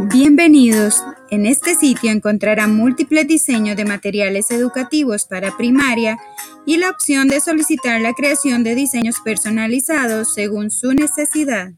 Bienvenidos. En este sitio encontrarán múltiples diseños de materiales educativos para primaria y la opción de solicitar la creación de diseños personalizados según su necesidad.